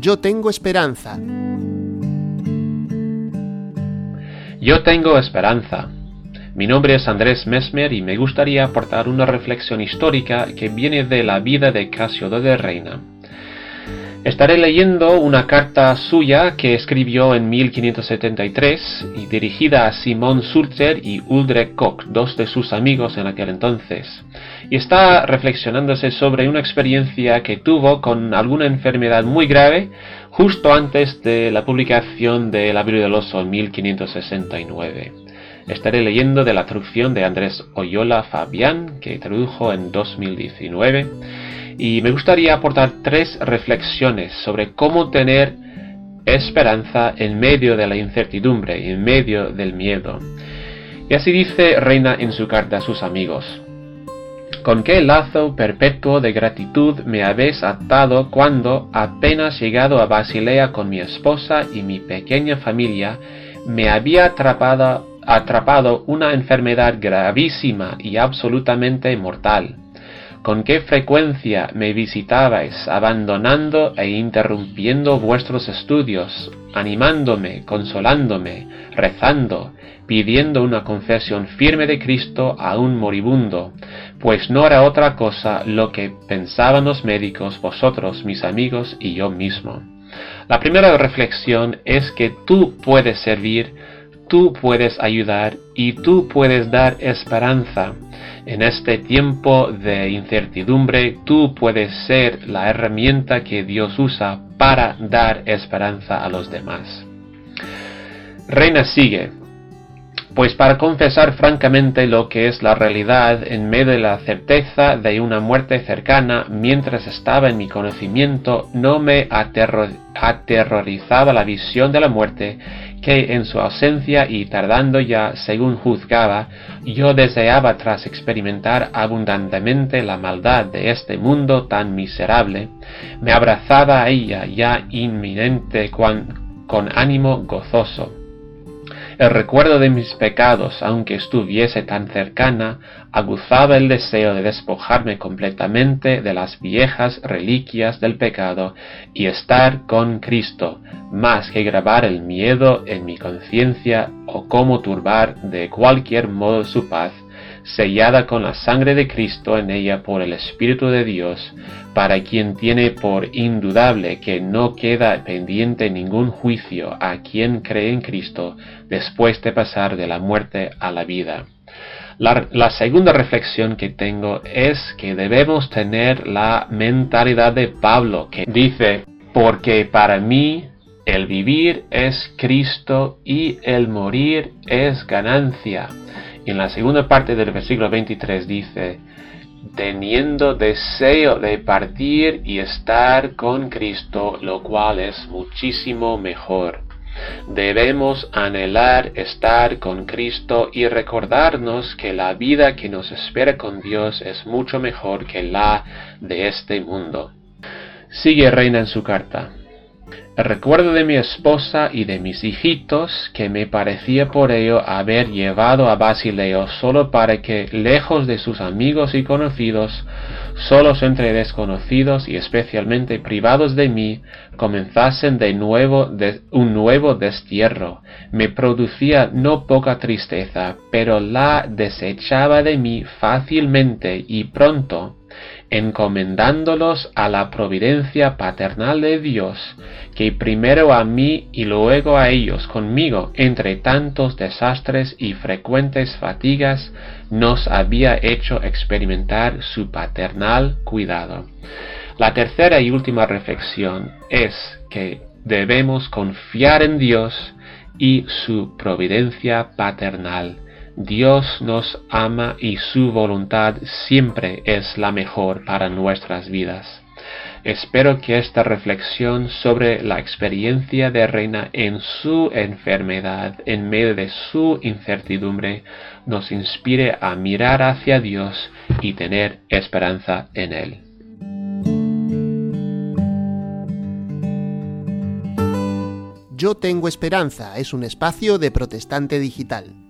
Yo tengo esperanza. Yo tengo esperanza. Mi nombre es Andrés Mesmer y me gustaría aportar una reflexión histórica que viene de la vida de Casiodoro de Reina. Estaré leyendo una carta suya que escribió en 1573 y dirigida a Simón Sulzer y Uldre Koch, dos de sus amigos en aquel entonces, y está reflexionándose sobre una experiencia que tuvo con alguna enfermedad muy grave justo antes de la publicación de La Biblia del Oso en 1569. Estaré leyendo de la traducción de Andrés Oyola Fabián, que tradujo en 2019 y me gustaría aportar tres reflexiones sobre cómo tener esperanza en medio de la incertidumbre y en medio del miedo. Y así dice Reina en su carta a sus amigos. ¿Con qué lazo perpetuo de gratitud me habéis atado cuando, apenas llegado a Basilea con mi esposa y mi pequeña familia, me había atrapado, atrapado una enfermedad gravísima y absolutamente mortal? Con qué frecuencia me visitabais, abandonando e interrumpiendo vuestros estudios, animándome, consolándome, rezando, pidiendo una confesión firme de Cristo a un moribundo, pues no era otra cosa lo que pensaban los médicos, vosotros, mis amigos y yo mismo. La primera reflexión es que tú puedes servir, tú puedes ayudar y tú puedes dar esperanza en este tiempo de incertidumbre, tú puedes ser la herramienta que Dios usa para dar esperanza a los demás. Reina sigue. Pues para confesar francamente lo que es la realidad en medio de la certeza de una muerte cercana, mientras estaba en mi conocimiento, no me aterrorizaba la visión de la muerte, que en su ausencia y tardando ya según juzgaba, yo deseaba tras experimentar abundantemente la maldad de este mundo tan miserable, me abrazaba a ella ya inminente con ánimo gozoso el recuerdo de mis pecados, aunque estuviese tan cercana, aguzaba el deseo de despojarme completamente de las viejas reliquias del pecado y estar con Cristo, más que grabar el miedo en mi conciencia o cómo turbar de cualquier modo su paz sellada con la sangre de Cristo en ella por el Espíritu de Dios, para quien tiene por indudable que no queda pendiente ningún juicio a quien cree en Cristo después de pasar de la muerte a la vida. La, la, segunda reflexión que tengo es que debemos tener la mentalidad de Pablo, que dice, porque para mí el vivir es Cristo y el morir es ganancia en la segunda parte del versículo 23 dice, teniendo deseo de partir y estar con Cristo, lo cual es muchísimo mejor. Debemos anhelar estar con Cristo y recordarnos que la vida que nos espera con Dios es mucho mejor que la de este mundo. Sigue Reina en su carta. Recuerdo de mi esposa y de mis hijitos que me parecía por ello haber llevado a Basileo solo para que, lejos de sus amigos y conocidos, solos entre desconocidos y especialmente privados de mí, comenzasen de nuevo un nuevo destierro. Me producía no poca tristeza, pero la desechaba de mí fácilmente y pronto, encomendándolos a la providencia paternal de Dios, que primero a mí y luego a ellos conmigo, entre tantos desastres y frecuentes fatigas, nos había hecho experimentar su paternal cuidado. La tercera y última reflexión es que debemos confiar en Dios y su providencia paternal Dios nos ama y su voluntad siempre es la mejor para nuestras vidas. Espero que esta reflexión sobre la experiencia de Reina en su enfermedad, en medio de su incertidumbre, nos inspire a mirar hacia Dios y tener esperanza en Él. Yo tengo esperanza es un espacio de protestante digital.